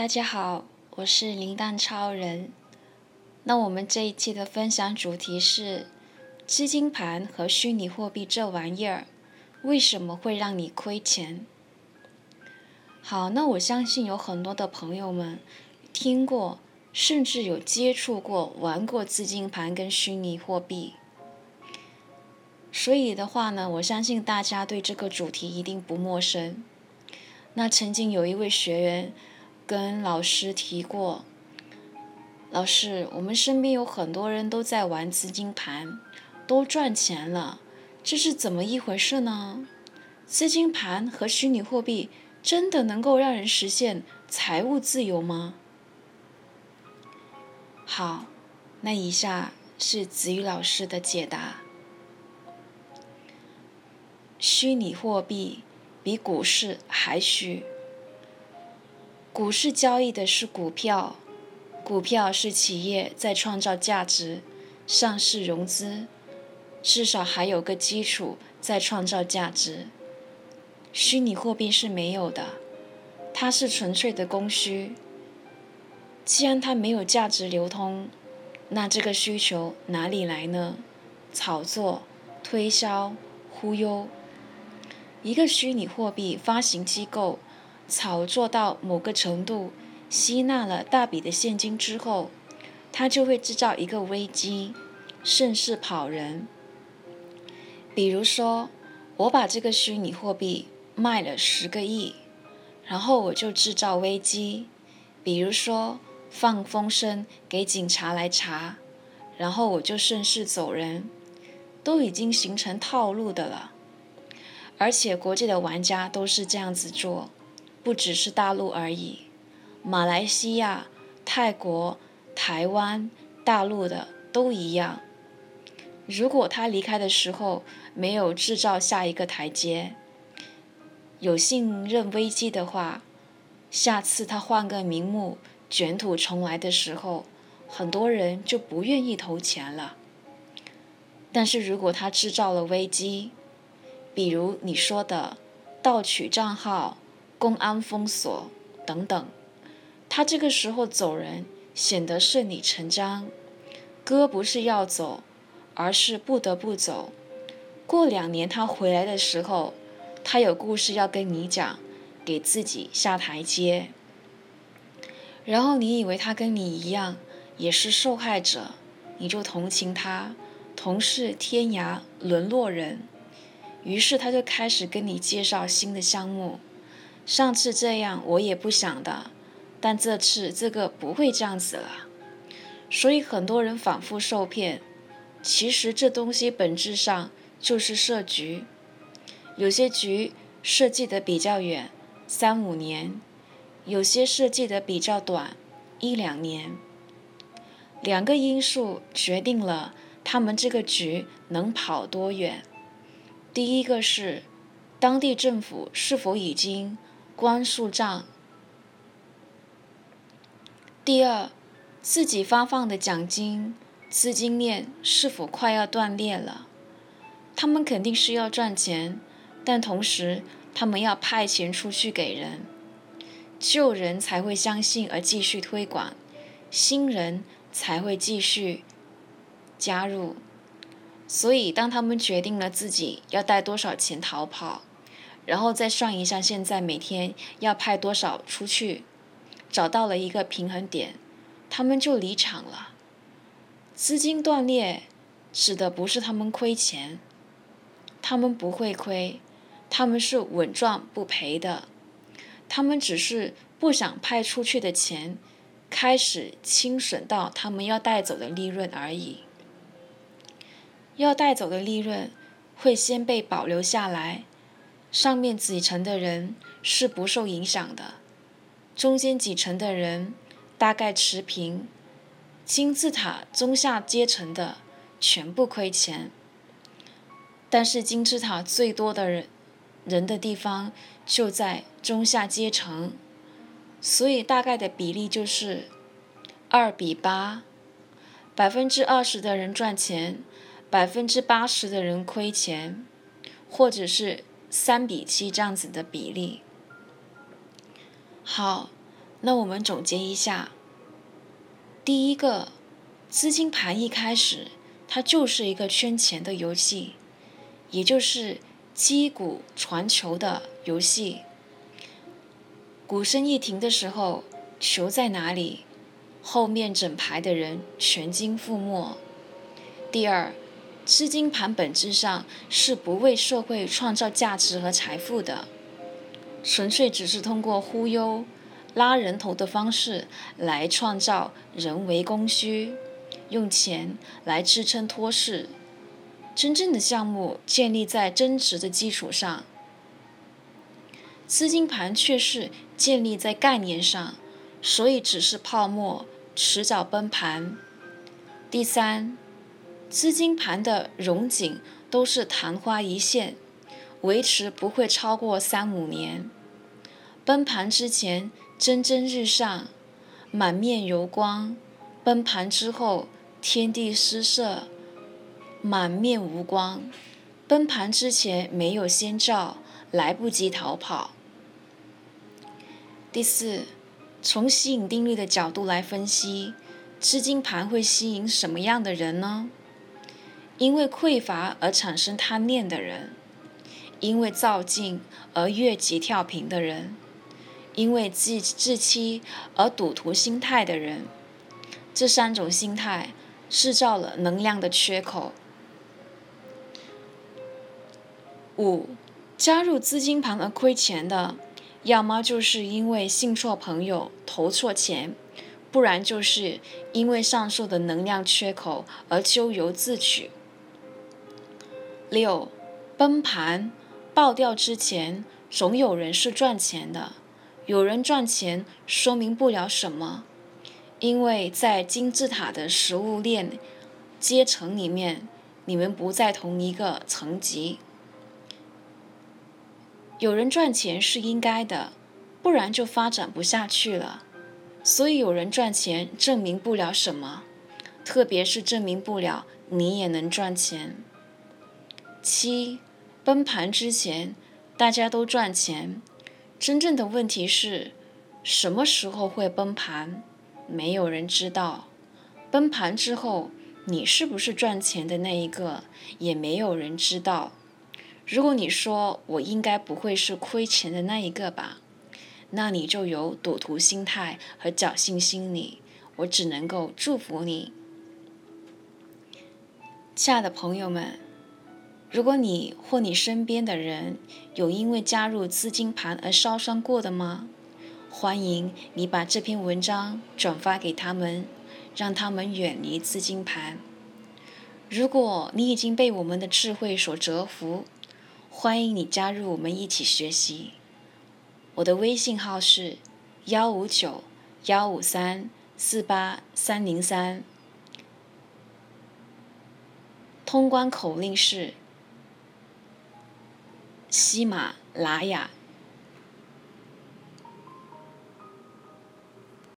大家好，我是林蛋超人。那我们这一期的分享主题是资金盘和虚拟货币这玩意儿为什么会让你亏钱？好，那我相信有很多的朋友们听过，甚至有接触过、玩过资金盘跟虚拟货币。所以的话呢，我相信大家对这个主题一定不陌生。那曾经有一位学员跟老师提过，老师，我们身边有很多人都在玩资金盘，都赚钱了，这是怎么一回事呢？资金盘和虚拟货币真的能够让人实现财务自由吗？好，那以下是子瑜老师的解答。虚拟货币比股市还虚。股市交易的是股票，股票是企业在创造价值、上市融资，至少还有个基础在创造价值。虚拟货币是没有的，它是纯粹的供需。既然它没有价值流通，那这个需求哪里来呢？炒作、推销、忽悠。一个虚拟货币发行机构炒作到某个程度，吸纳了大笔的现金之后，它就会制造一个危机，顺势跑人。比如说，我把这个虚拟货币卖了十个亿，然后我就制造危机，比如说放风声给警察来查，然后我就顺势走人，都已经形成套路的了。而且国际的玩家都是这样子做，不只是大陆而已，马来西亚、泰国、台湾、大陆的都一样。如果他离开的时候没有制造下一个台阶，有信任危机的话，下次他换个名目卷土重来的时候，很多人就不愿意投钱了。但是如果他制造了危机，比如你说的盗取账号、公安封锁等等，他这个时候走人显得顺理成章。哥不是要走，而是不得不走。过两年他回来的时候，他有故事要跟你讲，给自己下台阶。然后你以为他跟你一样也是受害者，你就同情他，同是天涯沦落人。于是他就开始跟你介绍新的项目。上次这样我也不想的，但这次这个不会这样子了。所以很多人反复受骗。其实这东西本质上就是设局。有些局设计的比较远，三五年；有些设计的比较短，一两年。两个因素决定了他们这个局能跑多远。第一个是，当地政府是否已经关数账？第二，自己发放的奖金资金链是否快要断裂了？他们肯定是要赚钱，但同时他们要派钱出去给人，旧人才会相信而继续推广，新人才会继续加入。所以，当他们决定了自己要带多少钱逃跑，然后再算一下现在每天要派多少出去，找到了一个平衡点，他们就离场了。资金断裂指的不是他们亏钱，他们不会亏，他们是稳赚不赔的，他们只是不想派出去的钱开始清损到他们要带走的利润而已。要带走的利润会先被保留下来，上面几层的人是不受影响的，中间几层的人大概持平，金字塔中下阶层的全部亏钱。但是金字塔最多的人人的地方就在中下阶层，所以大概的比例就是二比八，百分之二十的人赚钱。百分之八十的人亏钱，或者是三比七这样子的比例。好，那我们总结一下：第一个，资金盘一开始它就是一个圈钱的游戏，也就是击鼓传球的游戏。鼓声一停的时候，球在哪里？后面整排的人全军覆没。第二，资金盘本质上是不为社会创造价值和财富的，纯粹只是通过忽悠、拉人头的方式来创造人为供需，用钱来支撑托市。真正的项目建立在增值的基础上，资金盘却是建立在概念上。所以只是泡沫，迟早崩盘。第三，资金盘的融景都是昙花一现，维持不会超过三五年。崩盘之前蒸蒸日上，满面油光；崩盘之后天地失色，满面无光。崩盘之前没有先兆，来不及逃跑。第四。从吸引定律的角度来分析，资金盘会吸引什么样的人呢？因为匮乏而产生贪念的人，因为造进而越级跳频的人，因为自自欺而赌徒心态的人，这三种心态制造了能量的缺口。五，加入资金盘而亏钱的。要么就是因为信错朋友投错钱，不然就是因为上述的能量缺口而咎由自取。六，崩盘爆掉之前，总有人是赚钱的。有人赚钱说明不了什么，因为在金字塔的食物链阶层里面，你们不在同一个层级。有人赚钱是应该的，不然就发展不下去了。所以有人赚钱证明不了什么，特别是证明不了你也能赚钱。七，崩盘之前大家都赚钱，真正的问题是什么时候会崩盘，没有人知道。崩盘之后你是不是赚钱的那一个，也没有人知道。如果你说我应该不会是亏钱的那一个吧，那你就有赌徒心态和侥幸心理，我只能够祝福你。亲爱的朋友们，如果你或你身边的人有因为加入资金盘而烧伤过的吗？欢迎你把这篇文章转发给他们，让他们远离资金盘。如果你已经被我们的智慧所折服，欢迎你加入我们一起学习。我的微信号是幺五九幺五三四八三零三，通关口令是喜马拉雅